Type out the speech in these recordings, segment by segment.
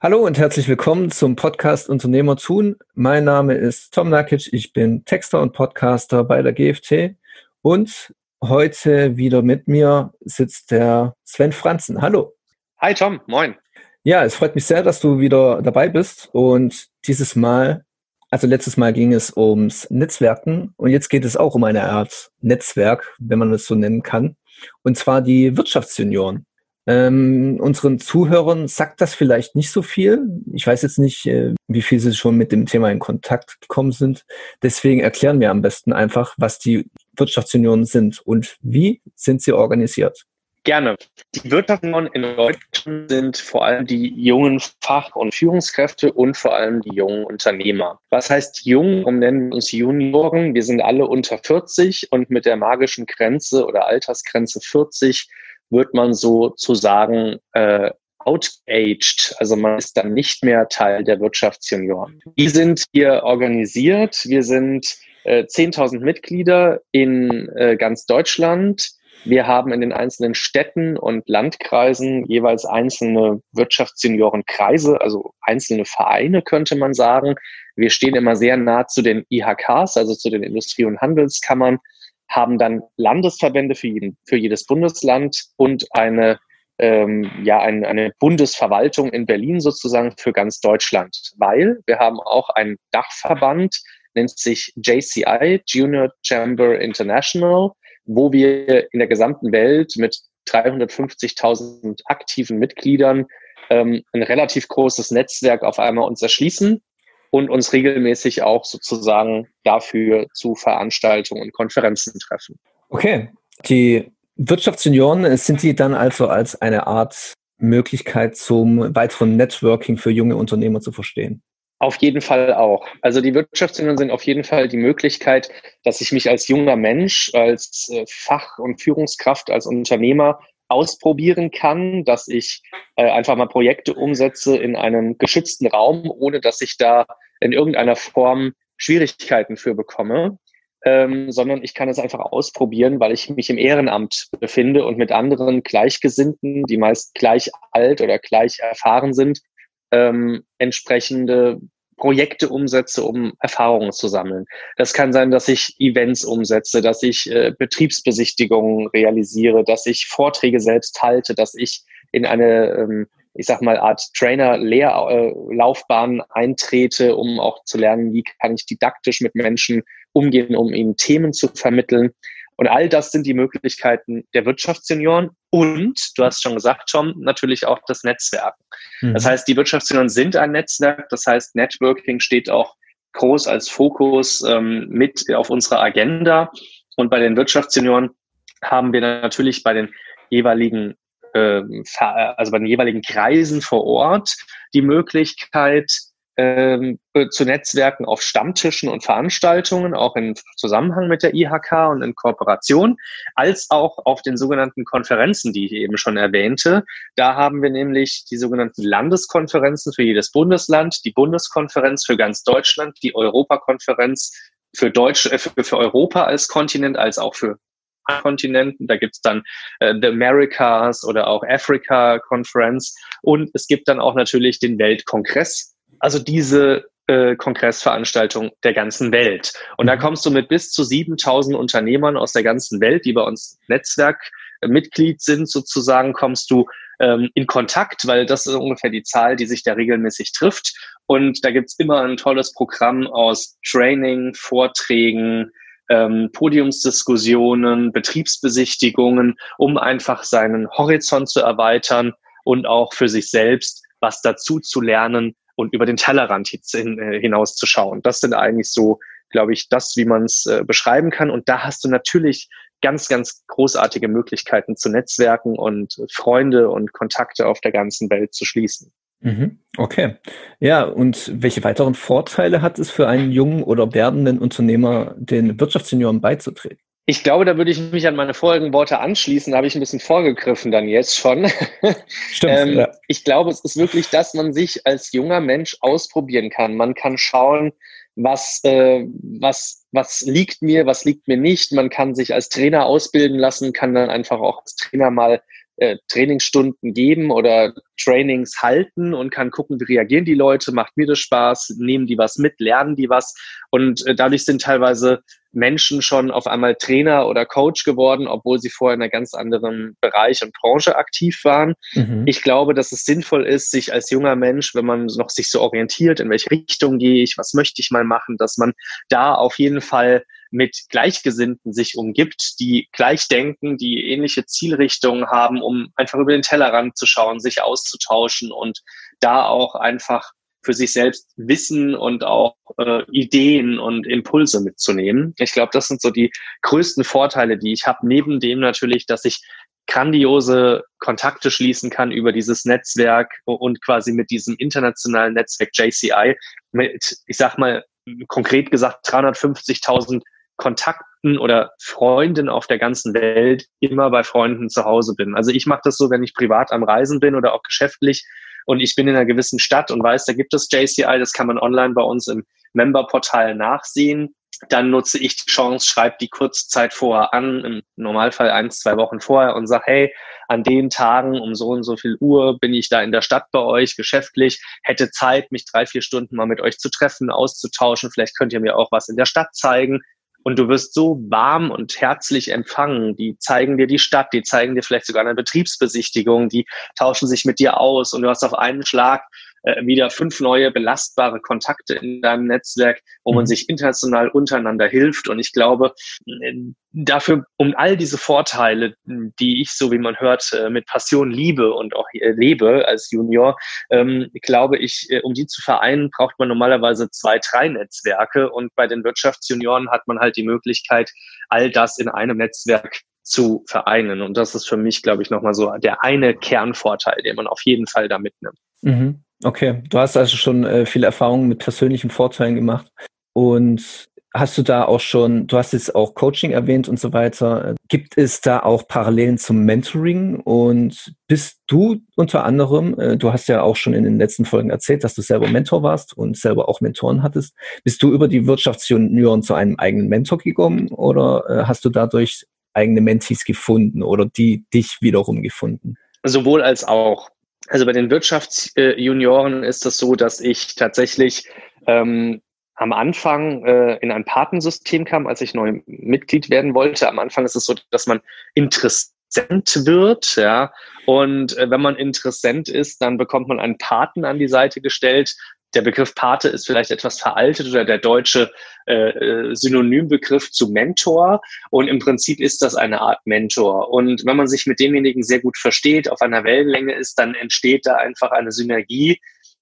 Hallo und herzlich willkommen zum Podcast Unternehmer tun. Mein Name ist Tom Nakic, ich bin Texter und Podcaster bei der GFT und heute wieder mit mir sitzt der Sven Franzen. Hallo. Hi Tom, moin. Ja, es freut mich sehr, dass du wieder dabei bist und dieses Mal, also letztes Mal ging es ums Netzwerken und jetzt geht es auch um eine Art Netzwerk, wenn man es so nennen kann, und zwar die Wirtschaftsjunioren. Ähm, unseren Zuhörern sagt das vielleicht nicht so viel. Ich weiß jetzt nicht, äh, wie viel sie schon mit dem Thema in Kontakt gekommen sind. Deswegen erklären wir am besten einfach, was die Wirtschaftsunionen sind und wie sind sie organisiert. Gerne. Die Wirtschaftsunionen in Deutschland sind vor allem die jungen Fach- und Führungskräfte und vor allem die jungen Unternehmer. Was heißt jung? Warum nennen wir uns Junioren? Wir sind alle unter 40 und mit der magischen Grenze oder Altersgrenze 40 wird man sozusagen äh, outaged, also man ist dann nicht mehr Teil der Wirtschaftsjunioren. Wir sind hier organisiert, wir sind äh, 10.000 Mitglieder in äh, ganz Deutschland. Wir haben in den einzelnen Städten und Landkreisen jeweils einzelne Wirtschaftsseniorenkreise, also einzelne Vereine könnte man sagen. Wir stehen immer sehr nah zu den IHKs, also zu den Industrie- und Handelskammern haben dann Landesverbände für, jeden, für jedes Bundesland und eine, ähm, ja, eine, eine Bundesverwaltung in Berlin sozusagen für ganz Deutschland. Weil wir haben auch einen Dachverband, nennt sich JCI, Junior Chamber International, wo wir in der gesamten Welt mit 350.000 aktiven Mitgliedern ähm, ein relativ großes Netzwerk auf einmal uns erschließen und uns regelmäßig auch sozusagen dafür zu Veranstaltungen und Konferenzen treffen. Okay. Die Wirtschaftsjunioren, sind die dann also als eine Art Möglichkeit zum weiteren Networking für junge Unternehmer zu verstehen? Auf jeden Fall auch. Also die Wirtschaftsjunioren sind auf jeden Fall die Möglichkeit, dass ich mich als junger Mensch, als äh, Fach- und Führungskraft, als Unternehmer ausprobieren kann, dass ich äh, einfach mal Projekte umsetze in einem geschützten Raum, ohne dass ich da in irgendeiner Form Schwierigkeiten für bekomme, ähm, sondern ich kann es einfach ausprobieren, weil ich mich im Ehrenamt befinde und mit anderen Gleichgesinnten, die meist gleich alt oder gleich erfahren sind, ähm, entsprechende Projekte umsetze, um Erfahrungen zu sammeln. Das kann sein, dass ich Events umsetze, dass ich äh, Betriebsbesichtigungen realisiere, dass ich Vorträge selbst halte, dass ich in eine, ähm, ich sag mal, Art Trainer-Lehrlaufbahn eintrete, um auch zu lernen, wie kann ich didaktisch mit Menschen umgehen, um ihnen Themen zu vermitteln. Und all das sind die Möglichkeiten der Wirtschaftssenioren und, du hast schon gesagt, Tom, natürlich auch das Netzwerk. Mhm. Das heißt, die Wirtschaftssenioren sind ein Netzwerk. Das heißt, Networking steht auch groß als Fokus ähm, mit auf unserer Agenda. Und bei den Wirtschaftssenioren haben wir natürlich bei den jeweiligen äh, also bei den jeweiligen Kreisen vor Ort die Möglichkeit, ähm, äh, zu Netzwerken auf Stammtischen und Veranstaltungen, auch in Zusammenhang mit der IHK und in Kooperation, als auch auf den sogenannten Konferenzen, die ich eben schon erwähnte. Da haben wir nämlich die sogenannten Landeskonferenzen für jedes Bundesland, die Bundeskonferenz für ganz Deutschland, die Europakonferenz für Deutsch, äh, für, für Europa als Kontinent, als auch für Kontinenten. Da gibt's dann äh, The Americas oder auch Africa Conference. Und es gibt dann auch natürlich den Weltkongress, also diese äh, Kongressveranstaltung der ganzen Welt. Und da mhm. kommst du mit bis zu 7000 Unternehmern aus der ganzen Welt, die bei uns Netzwerkmitglied äh, sind, sozusagen, kommst du ähm, in Kontakt, weil das ist ungefähr die Zahl, die sich da regelmäßig trifft. Und da gibt's immer ein tolles Programm aus Training, Vorträgen, ähm, Podiumsdiskussionen, Betriebsbesichtigungen, um einfach seinen Horizont zu erweitern und auch für sich selbst was dazu zu lernen, und über den Tellerrand äh, hinaus zu schauen. Das sind eigentlich so, glaube ich, das, wie man es äh, beschreiben kann. Und da hast du natürlich ganz, ganz großartige Möglichkeiten zu Netzwerken und Freunde und Kontakte auf der ganzen Welt zu schließen. Mhm. Okay. Ja, und welche weiteren Vorteile hat es für einen jungen oder werdenden Unternehmer, den Wirtschaftssenioren beizutreten? Ich glaube, da würde ich mich an meine vorigen Worte anschließen. Da habe ich ein bisschen vorgegriffen dann jetzt schon. Stimmt, ähm, ja. Ich glaube, es ist wirklich, dass man sich als junger Mensch ausprobieren kann. Man kann schauen, was, äh, was, was liegt mir, was liegt mir nicht. Man kann sich als Trainer ausbilden lassen, kann dann einfach auch als Trainer mal äh, Trainingsstunden geben oder Trainings halten und kann gucken, wie reagieren die Leute, macht mir das Spaß, nehmen die was mit, lernen die was. Und äh, dadurch sind teilweise Menschen schon auf einmal Trainer oder Coach geworden, obwohl sie vorher in einem ganz anderen Bereich und Branche aktiv waren. Mhm. Ich glaube, dass es sinnvoll ist, sich als junger Mensch, wenn man noch sich so orientiert, in welche Richtung gehe ich, was möchte ich mal machen, dass man da auf jeden Fall mit Gleichgesinnten sich umgibt, die gleich denken, die ähnliche Zielrichtungen haben, um einfach über den Tellerrand zu schauen, sich auszutauschen und da auch einfach für sich selbst Wissen und auch äh, Ideen und Impulse mitzunehmen. Ich glaube, das sind so die größten Vorteile, die ich habe, neben dem natürlich, dass ich grandiose Kontakte schließen kann über dieses Netzwerk und quasi mit diesem internationalen Netzwerk JCI mit, ich sag mal, konkret gesagt 350.000 Kontakten oder Freunden auf der ganzen Welt immer bei Freunden zu Hause bin. Also ich mache das so, wenn ich privat am Reisen bin oder auch geschäftlich und ich bin in einer gewissen Stadt und weiß, da gibt es JCI, das kann man online bei uns im Memberportal nachsehen. Dann nutze ich die Chance, schreibe die Kurzzeit vorher an, im Normalfall eins, zwei Wochen vorher und sage, hey, an den Tagen um so und so viel Uhr bin ich da in der Stadt bei euch geschäftlich, hätte Zeit, mich drei, vier Stunden mal mit euch zu treffen, auszutauschen. Vielleicht könnt ihr mir auch was in der Stadt zeigen und du wirst so warm und herzlich empfangen. Die zeigen dir die Stadt, die zeigen dir vielleicht sogar eine Betriebsbesichtigung, die tauschen sich mit dir aus und du hast auf einen Schlag äh, wieder fünf neue belastbare Kontakte in deinem Netzwerk, wo man mhm. sich international untereinander hilft. Und ich glaube, äh, dafür, um all diese Vorteile, die ich, so wie man hört, äh, mit Passion liebe und auch lebe als Junior, ähm, glaube ich, um die zu vereinen, braucht man normalerweise zwei, drei Netzwerke. Und bei den Wirtschaftsjunioren hat man halt die Möglichkeit, all das in einem Netzwerk zu vereinen. Und das ist für mich, glaube ich, nochmal so der eine Kernvorteil, den man auf jeden Fall da mitnimmt. Mhm. Okay, du hast also schon äh, viele Erfahrungen mit persönlichen Vorteilen gemacht. Und hast du da auch schon, du hast jetzt auch Coaching erwähnt und so weiter. Gibt es da auch Parallelen zum Mentoring? Und bist du unter anderem, äh, du hast ja auch schon in den letzten Folgen erzählt, dass du selber Mentor warst und selber auch Mentoren hattest. Bist du über die Wirtschaftsjunioren zu einem eigenen Mentor gekommen oder äh, hast du dadurch eigene Mentees gefunden oder die dich wiederum gefunden? Sowohl als auch. Also bei den Wirtschaftsjunioren ist es so, dass ich tatsächlich ähm, am Anfang äh, in ein Patensystem kam, als ich neu Mitglied werden wollte. Am Anfang ist es so, dass man Interessent wird, ja. Und äh, wenn man Interessent ist, dann bekommt man einen Paten an die Seite gestellt, der Begriff Pate ist vielleicht etwas veraltet oder der deutsche äh, äh, Synonymbegriff zu Mentor. Und im Prinzip ist das eine Art Mentor. Und wenn man sich mit demjenigen sehr gut versteht, auf einer Wellenlänge ist, dann entsteht da einfach eine Synergie,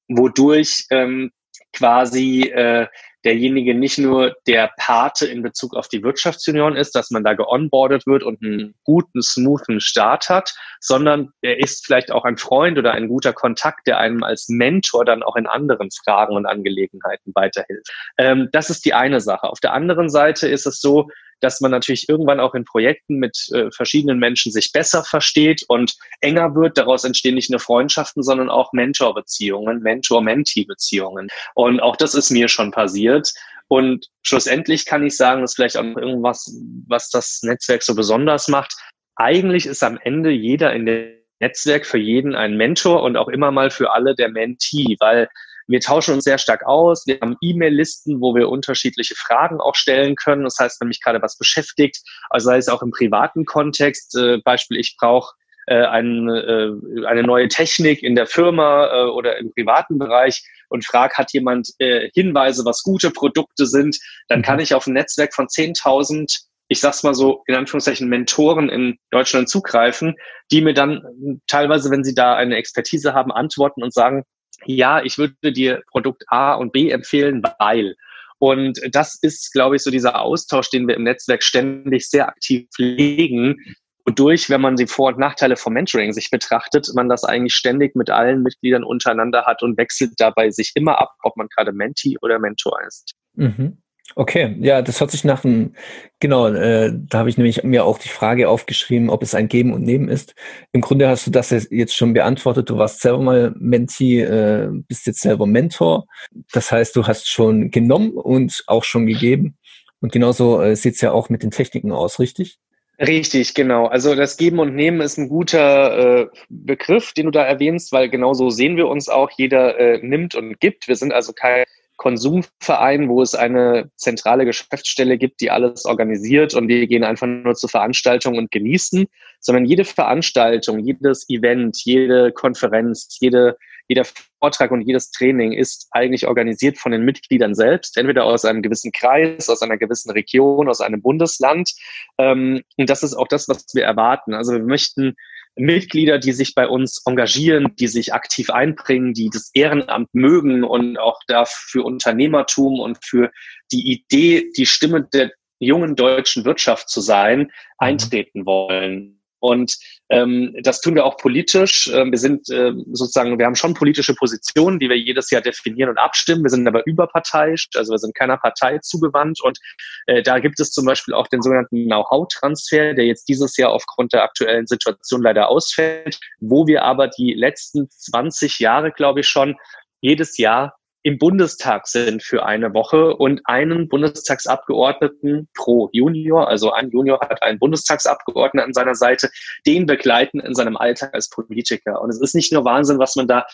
wodurch ähm, quasi äh, derjenige nicht nur der Pate in Bezug auf die Wirtschaftsunion ist, dass man da geonboardet wird und einen guten, smoothen Start hat, sondern er ist vielleicht auch ein Freund oder ein guter Kontakt, der einem als Mentor dann auch in anderen Fragen und Angelegenheiten weiterhilft. Ähm, das ist die eine Sache. Auf der anderen Seite ist es so, dass man natürlich irgendwann auch in Projekten mit äh, verschiedenen Menschen sich besser versteht und enger wird. Daraus entstehen nicht nur Freundschaften, sondern auch Mentorbeziehungen, Mentor-Mentee-Beziehungen. Und auch das ist mir schon passiert. Und schlussendlich kann ich sagen, das ist vielleicht auch irgendwas, was das Netzwerk so besonders macht. Eigentlich ist am Ende jeder in dem Netzwerk für jeden ein Mentor und auch immer mal für alle der Mentee, weil wir tauschen uns sehr stark aus. Wir haben E-Mail-Listen, wo wir unterschiedliche Fragen auch stellen können. Das heißt, wenn mich gerade was beschäftigt, also sei es auch im privaten Kontext, äh, Beispiel, ich brauche äh, ein, äh, eine neue Technik in der Firma äh, oder im privaten Bereich und frage, hat jemand äh, Hinweise, was gute Produkte sind, dann kann mhm. ich auf ein Netzwerk von 10.000 ich sag's mal so, in Anführungszeichen Mentoren in Deutschland zugreifen, die mir dann teilweise, wenn sie da eine Expertise haben, antworten und sagen, ja, ich würde dir Produkt A und B empfehlen, weil. Und das ist, glaube ich, so dieser Austausch, den wir im Netzwerk ständig sehr aktiv pflegen, wodurch, wenn man die Vor- und Nachteile vom Mentoring sich betrachtet, man das eigentlich ständig mit allen Mitgliedern untereinander hat und wechselt dabei sich immer ab, ob man gerade Mentee oder Mentor ist. Mhm. Okay, ja, das hört sich nach einem, genau, äh, da habe ich nämlich mir auch die Frage aufgeschrieben, ob es ein Geben und Nehmen ist. Im Grunde hast du das jetzt schon beantwortet. Du warst selber mal Mentee, äh, bist jetzt selber Mentor. Das heißt, du hast schon genommen und auch schon gegeben. Und genauso äh, sieht es ja auch mit den Techniken aus, richtig? Richtig, genau. Also das Geben und Nehmen ist ein guter äh, Begriff, den du da erwähnst, weil genau so sehen wir uns auch. Jeder äh, nimmt und gibt. Wir sind also kein Konsumverein, wo es eine zentrale Geschäftsstelle gibt, die alles organisiert und wir gehen einfach nur zur Veranstaltung und genießen, sondern jede Veranstaltung, jedes Event, jede Konferenz, jede, jeder Vortrag und jedes Training ist eigentlich organisiert von den Mitgliedern selbst, entweder aus einem gewissen Kreis, aus einer gewissen Region, aus einem Bundesland. Ähm, und das ist auch das, was wir erwarten. Also wir möchten Mitglieder, die sich bei uns engagieren, die sich aktiv einbringen, die das Ehrenamt mögen und auch dafür Unternehmertum und für die Idee, die Stimme der jungen deutschen Wirtschaft zu sein, mhm. eintreten wollen. Und ähm, das tun wir auch politisch. Ähm, wir sind äh, sozusagen, wir haben schon politische Positionen, die wir jedes Jahr definieren und abstimmen. Wir sind aber überparteiisch, also wir sind keiner Partei zugewandt. Und äh, da gibt es zum Beispiel auch den sogenannten Know-how-Transfer, der jetzt dieses Jahr aufgrund der aktuellen Situation leider ausfällt, wo wir aber die letzten 20 Jahre, glaube ich, schon jedes Jahr im Bundestag sind für eine Woche und einen Bundestagsabgeordneten pro Junior, also ein Junior hat einen Bundestagsabgeordneten an seiner Seite, den begleiten in seinem Alltag als Politiker. Und es ist nicht nur Wahnsinn, was man da,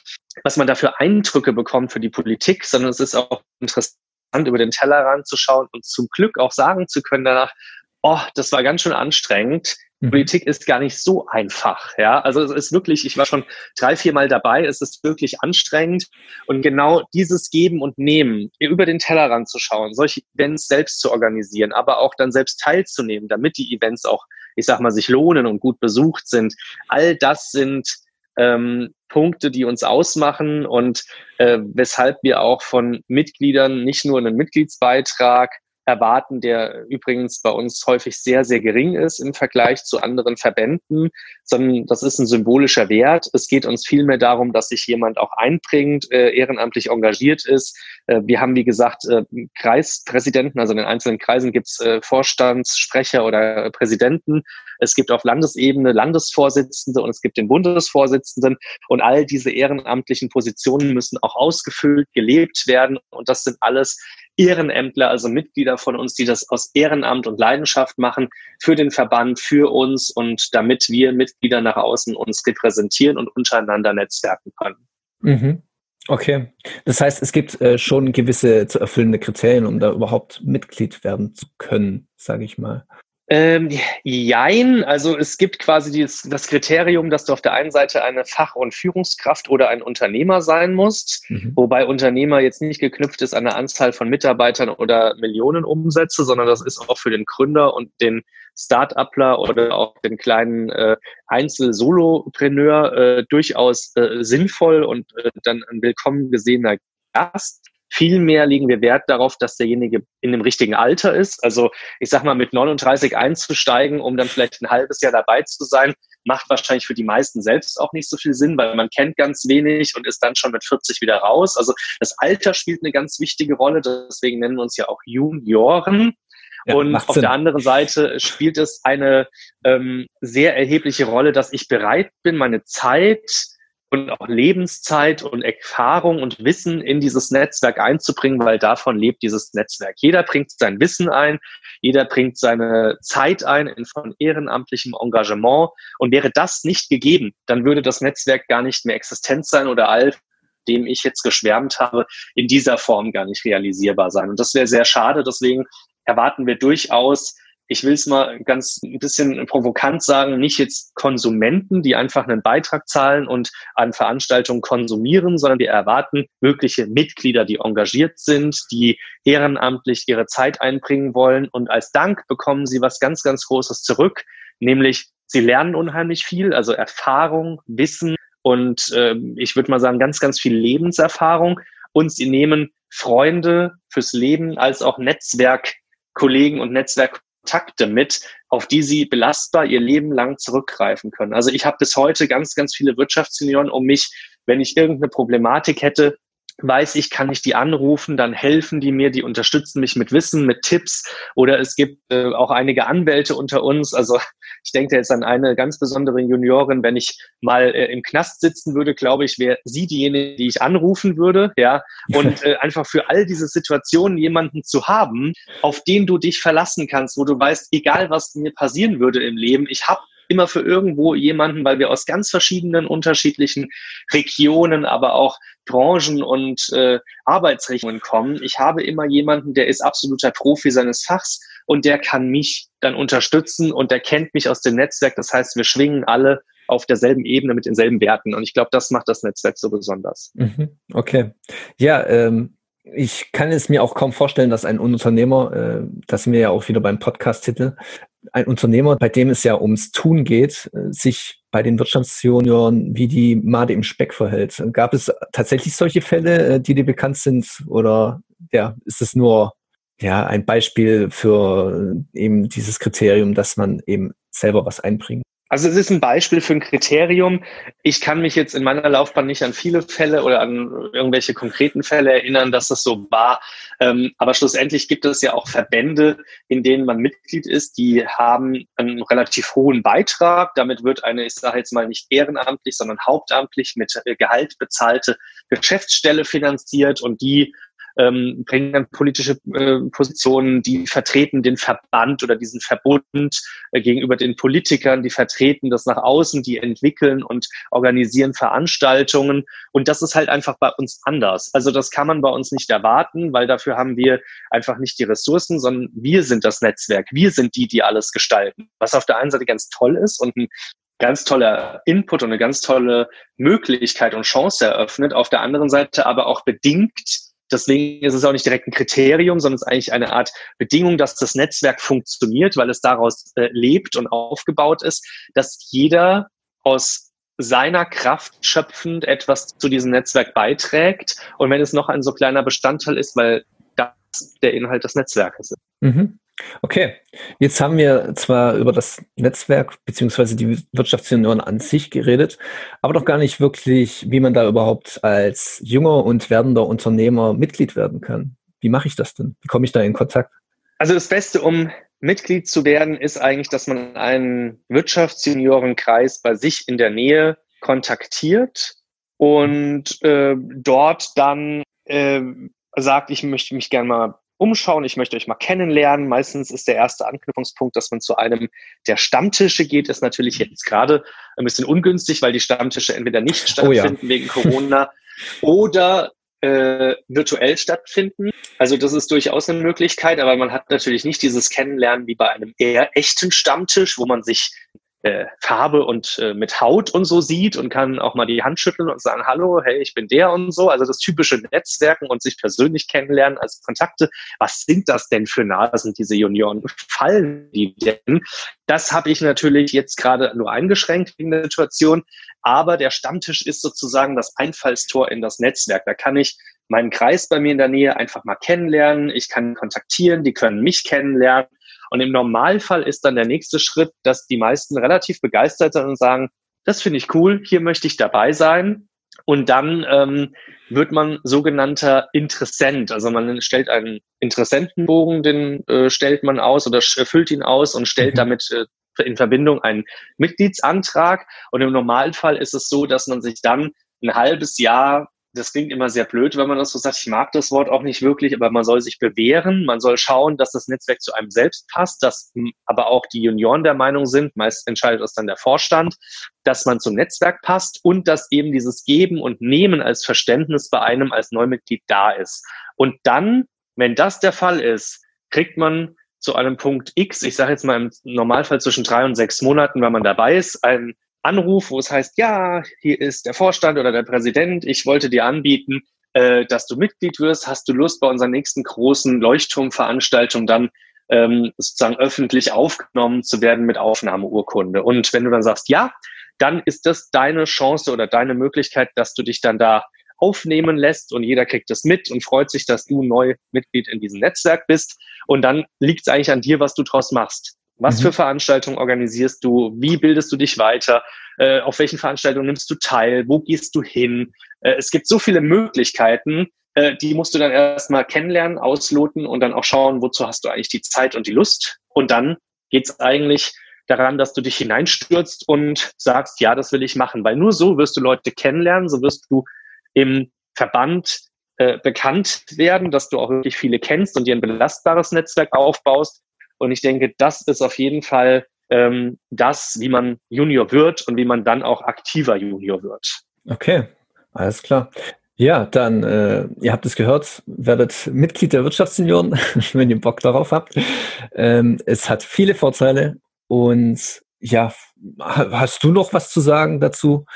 was man da für Eindrücke bekommt für die Politik, sondern es ist auch interessant, über den Tellerrand zu schauen und zum Glück auch sagen zu können danach, oh, das war ganz schön anstrengend. Mhm. Politik ist gar nicht so einfach. Ja, also es ist wirklich, ich war schon drei, vier Mal dabei, es ist wirklich anstrengend. Und genau dieses Geben und Nehmen, über den Tellerrand zu schauen, solche Events selbst zu organisieren, aber auch dann selbst teilzunehmen, damit die Events auch, ich sag mal, sich lohnen und gut besucht sind. All das sind ähm, Punkte, die uns ausmachen und äh, weshalb wir auch von Mitgliedern nicht nur einen Mitgliedsbeitrag erwarten, der übrigens bei uns häufig sehr, sehr gering ist im Vergleich zu anderen Verbänden, sondern das ist ein symbolischer Wert. Es geht uns vielmehr darum, dass sich jemand auch einbringt, äh, ehrenamtlich engagiert ist. Äh, wir haben, wie gesagt, äh, Kreispräsidenten, also in den einzelnen Kreisen gibt es äh, Vorstandssprecher oder Präsidenten. Es gibt auf Landesebene Landesvorsitzende und es gibt den Bundesvorsitzenden und all diese ehrenamtlichen Positionen müssen auch ausgefüllt, gelebt werden und das sind alles Ehrenämtler, also Mitglieder von uns, die das aus Ehrenamt und Leidenschaft machen für den Verband, für uns und damit wir Mitglieder nach außen uns repräsentieren und untereinander netzwerken können. Mhm. Okay, das heißt, es gibt äh, schon gewisse zu erfüllende Kriterien, um da überhaupt Mitglied werden zu können, sage ich mal. Ähm, jein, also es gibt quasi dieses, das Kriterium, dass du auf der einen Seite eine Fach- und Führungskraft oder ein Unternehmer sein musst, mhm. wobei Unternehmer jetzt nicht geknüpft ist an eine Anzahl von Mitarbeitern oder Millionen Umsätze, sondern das ist auch für den Gründer und den Start-upler oder auch den kleinen äh, Einzel-Solopreneur äh, durchaus äh, sinnvoll und äh, dann ein willkommen gesehener Gast. Vielmehr legen wir Wert darauf, dass derjenige in dem richtigen Alter ist. Also ich sag mal, mit 39 einzusteigen, um dann vielleicht ein halbes Jahr dabei zu sein, macht wahrscheinlich für die meisten selbst auch nicht so viel Sinn, weil man kennt ganz wenig und ist dann schon mit 40 wieder raus. Also das Alter spielt eine ganz wichtige Rolle. Deswegen nennen wir uns ja auch Junioren. Ja, und auf Sinn. der anderen Seite spielt es eine ähm, sehr erhebliche Rolle, dass ich bereit bin, meine Zeit und auch Lebenszeit und Erfahrung und Wissen in dieses Netzwerk einzubringen, weil davon lebt dieses Netzwerk. Jeder bringt sein Wissen ein, jeder bringt seine Zeit ein in von ehrenamtlichem Engagement. Und wäre das nicht gegeben, dann würde das Netzwerk gar nicht mehr existent sein oder all dem ich jetzt geschwärmt habe, in dieser Form gar nicht realisierbar sein. Und das wäre sehr schade. Deswegen erwarten wir durchaus ich will es mal ganz ein bisschen provokant sagen, nicht jetzt Konsumenten, die einfach einen Beitrag zahlen und an Veranstaltungen konsumieren, sondern wir erwarten wirkliche Mitglieder, die engagiert sind, die ehrenamtlich ihre Zeit einbringen wollen. Und als Dank bekommen sie was ganz, ganz Großes zurück, nämlich sie lernen unheimlich viel, also Erfahrung, Wissen und äh, ich würde mal sagen ganz, ganz viel Lebenserfahrung. Und sie nehmen Freunde fürs Leben als auch Netzwerkkollegen und Netzwerk Kontakte mit, auf die sie belastbar ihr Leben lang zurückgreifen können. Also ich habe bis heute ganz, ganz viele Wirtschaftssenioren um mich, wenn ich irgendeine Problematik hätte, weiß ich, kann ich die anrufen, dann helfen die mir, die unterstützen mich mit Wissen, mit Tipps oder es gibt äh, auch einige Anwälte unter uns. Also ich denke jetzt an eine ganz besondere Juniorin, wenn ich mal äh, im Knast sitzen würde, glaube ich, wäre sie diejenige, die ich anrufen würde, ja. Und äh, einfach für all diese Situationen jemanden zu haben, auf den du dich verlassen kannst, wo du weißt, egal was mir passieren würde im Leben, ich habe immer für irgendwo jemanden, weil wir aus ganz verschiedenen unterschiedlichen Regionen, aber auch Branchen und äh, Arbeitsrichtungen kommen. Ich habe immer jemanden, der ist absoluter Profi seines Fachs und der kann mich dann unterstützen und der kennt mich aus dem Netzwerk. Das heißt, wir schwingen alle auf derselben Ebene mit denselben Werten. Und ich glaube, das macht das Netzwerk so besonders. Mhm. Okay. Ja, ähm, ich kann es mir auch kaum vorstellen, dass ein Unternehmer, äh, das sind wir ja auch wieder beim Podcast-Titel, ein Unternehmer, bei dem es ja ums Tun geht, äh, sich bei den Wirtschaftsjunioren wie die Made im Speck verhält. Gab es tatsächlich solche Fälle, äh, die dir bekannt sind? Oder ja, ist es nur ja ein Beispiel für äh, eben dieses Kriterium, dass man eben selber was einbringt? Also es ist ein Beispiel für ein Kriterium. Ich kann mich jetzt in meiner Laufbahn nicht an viele Fälle oder an irgendwelche konkreten Fälle erinnern, dass das so war. Ähm, aber schlussendlich gibt es ja auch Verbände, in denen man Mitglied ist, die haben einen relativ hohen Beitrag. Damit wird eine, ich sage jetzt mal nicht ehrenamtlich, sondern hauptamtlich mit Gehalt bezahlte Geschäftsstelle finanziert und die ähm, bringen dann politische äh, Positionen, die vertreten den Verband oder diesen Verbund äh, gegenüber den Politikern, die vertreten das nach außen, die entwickeln und organisieren Veranstaltungen. Und das ist halt einfach bei uns anders. Also das kann man bei uns nicht erwarten, weil dafür haben wir einfach nicht die Ressourcen, sondern wir sind das Netzwerk. Wir sind die, die alles gestalten. Was auf der einen Seite ganz toll ist und ein ganz toller Input und eine ganz tolle Möglichkeit und Chance eröffnet, auf der anderen Seite aber auch bedingt Deswegen ist es auch nicht direkt ein Kriterium, sondern es ist eigentlich eine Art Bedingung, dass das Netzwerk funktioniert, weil es daraus äh, lebt und aufgebaut ist, dass jeder aus seiner Kraft schöpfend etwas zu diesem Netzwerk beiträgt. Und wenn es noch ein so kleiner Bestandteil ist, weil das der Inhalt des Netzwerkes ist. Mhm. Okay, jetzt haben wir zwar über das Netzwerk beziehungsweise die Wirtschaftsunion an sich geredet, aber doch gar nicht wirklich, wie man da überhaupt als junger und werdender Unternehmer Mitglied werden kann. Wie mache ich das denn? Wie komme ich da in Kontakt? Also das Beste, um Mitglied zu werden, ist eigentlich, dass man einen Wirtschaftsjuniorenkreis bei sich in der Nähe kontaktiert und äh, dort dann äh, sagt, ich möchte mich gerne mal umschauen, ich möchte euch mal kennenlernen. Meistens ist der erste Anknüpfungspunkt, dass man zu einem der Stammtische geht. ist natürlich jetzt gerade ein bisschen ungünstig, weil die Stammtische entweder nicht stattfinden oh ja. wegen Corona oder äh, virtuell stattfinden. Also das ist durchaus eine Möglichkeit, aber man hat natürlich nicht dieses Kennenlernen wie bei einem eher echten Stammtisch, wo man sich äh, Farbe und äh, mit Haut und so sieht und kann auch mal die Hand schütteln und sagen, hallo, hey, ich bin der und so. Also das typische Netzwerken und sich persönlich kennenlernen als Kontakte. Was sind das denn für Nasen, diese Junioren? Fallen die denn? Das habe ich natürlich jetzt gerade nur eingeschränkt wegen der Situation. Aber der Stammtisch ist sozusagen das Einfallstor in das Netzwerk. Da kann ich meinen Kreis bei mir in der Nähe einfach mal kennenlernen. Ich kann kontaktieren, die können mich kennenlernen. Und im Normalfall ist dann der nächste Schritt, dass die meisten relativ begeistert sind und sagen, das finde ich cool, hier möchte ich dabei sein. Und dann ähm, wird man sogenannter Interessent. Also man stellt einen Interessentenbogen, den äh, stellt man aus oder füllt ihn aus und stellt mhm. damit äh, in Verbindung einen Mitgliedsantrag. Und im Normalfall ist es so, dass man sich dann ein halbes Jahr das klingt immer sehr blöd, wenn man das so sagt. Ich mag das Wort auch nicht wirklich, aber man soll sich bewähren. Man soll schauen, dass das Netzwerk zu einem selbst passt, dass aber auch die Junioren der Meinung sind, meist entscheidet das dann der Vorstand, dass man zum Netzwerk passt und dass eben dieses Geben und Nehmen als Verständnis bei einem als Neumitglied da ist. Und dann, wenn das der Fall ist, kriegt man zu einem Punkt X, ich sage jetzt mal im Normalfall zwischen drei und sechs Monaten, wenn man dabei ist, ein Anruf, wo es heißt, ja, hier ist der Vorstand oder der Präsident, ich wollte dir anbieten, äh, dass du Mitglied wirst, hast du Lust, bei unserer nächsten großen Leuchtturmveranstaltung dann ähm, sozusagen öffentlich aufgenommen zu werden mit Aufnahmeurkunde. Und wenn du dann sagst, ja, dann ist das deine Chance oder deine Möglichkeit, dass du dich dann da aufnehmen lässt und jeder kriegt das mit und freut sich, dass du neu Mitglied in diesem Netzwerk bist. Und dann liegt es eigentlich an dir, was du draus machst Was mhm. für Veranstaltungen organisierst du? Wie bildest du dich weiter? Äh, auf welchen Veranstaltungen nimmst du teil? Wo gehst du hin? Äh, es gibt so viele Möglichkeiten, äh, die musst du dann erstmal kennenlernen, ausloten und dann auch schauen, wozu hast du eigentlich die Zeit und die Lust. Und dann geht's eigentlich daran, dass du dich hineinstürzt und sagst, ja, das will ich machen. Weil nur so wirst du Leute kennenlernen, so wirst du im Verband äh, bekannt werden, dass du auch wirklich viele kennst und dir ein belastbares Netzwerk aufbaust. Und ich denke, das ist auf jeden Fall ähm, das, wie man Junior wird und wie man dann auch aktiver Junior wird. Okay, alles klar. Ja, dann, äh, ihr habt es gehört, werdet Mitglied der Wirtschaftssenioren, wenn ihr Bock darauf habt. Ähm, es hat viele Vorteile und ja, hast du noch was zu sagen dazu?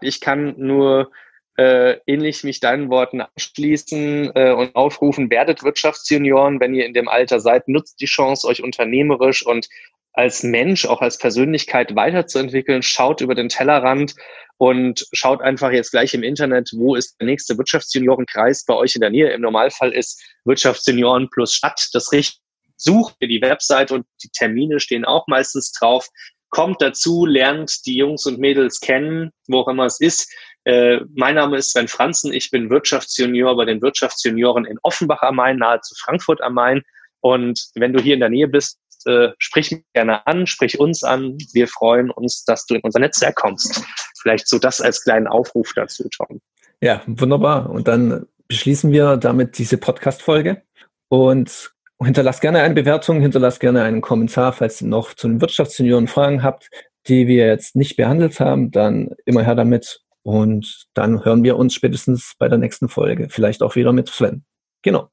Ich kann nur äh, ähnlich mich deinen Worten anschließen äh, und aufrufen, werdet Wirtschaftsjunioren, wenn ihr in dem Alter seid, nutzt die Chance, euch unternehmerisch und als Mensch, auch als Persönlichkeit weiterzuentwickeln. Schaut über den Tellerrand und schaut einfach jetzt gleich im Internet, wo ist der nächste Wirtschaftsjuniorenkreis bei euch in der Nähe. Im Normalfall ist Wirtschaftsjunioren plus Stadt das richtige. Sucht ihr die Website und die Termine stehen auch meistens drauf. Kommt dazu, lernt die Jungs und Mädels kennen, wo auch immer es ist. Äh, mein Name ist Sven Franzen. Ich bin Wirtschaftsjunior bei den Wirtschaftsjunioren in Offenbach am Main, nahe zu Frankfurt am Main. Und wenn du hier in der Nähe bist, äh, sprich mich gerne an, sprich uns an. Wir freuen uns, dass du in unser Netzwerk kommst. Vielleicht so das als kleinen Aufruf dazu, Tom. Ja, wunderbar. Und dann beschließen wir damit diese Podcast-Folge und hinterlasst gerne eine Bewertung, hinterlasst gerne einen Kommentar, falls ihr noch zu den Wirtschaftssenioren Fragen habt, die wir jetzt nicht behandelt haben, dann immer her damit. Und dann hören wir uns spätestens bei der nächsten Folge. Vielleicht auch wieder mit Sven. Genau.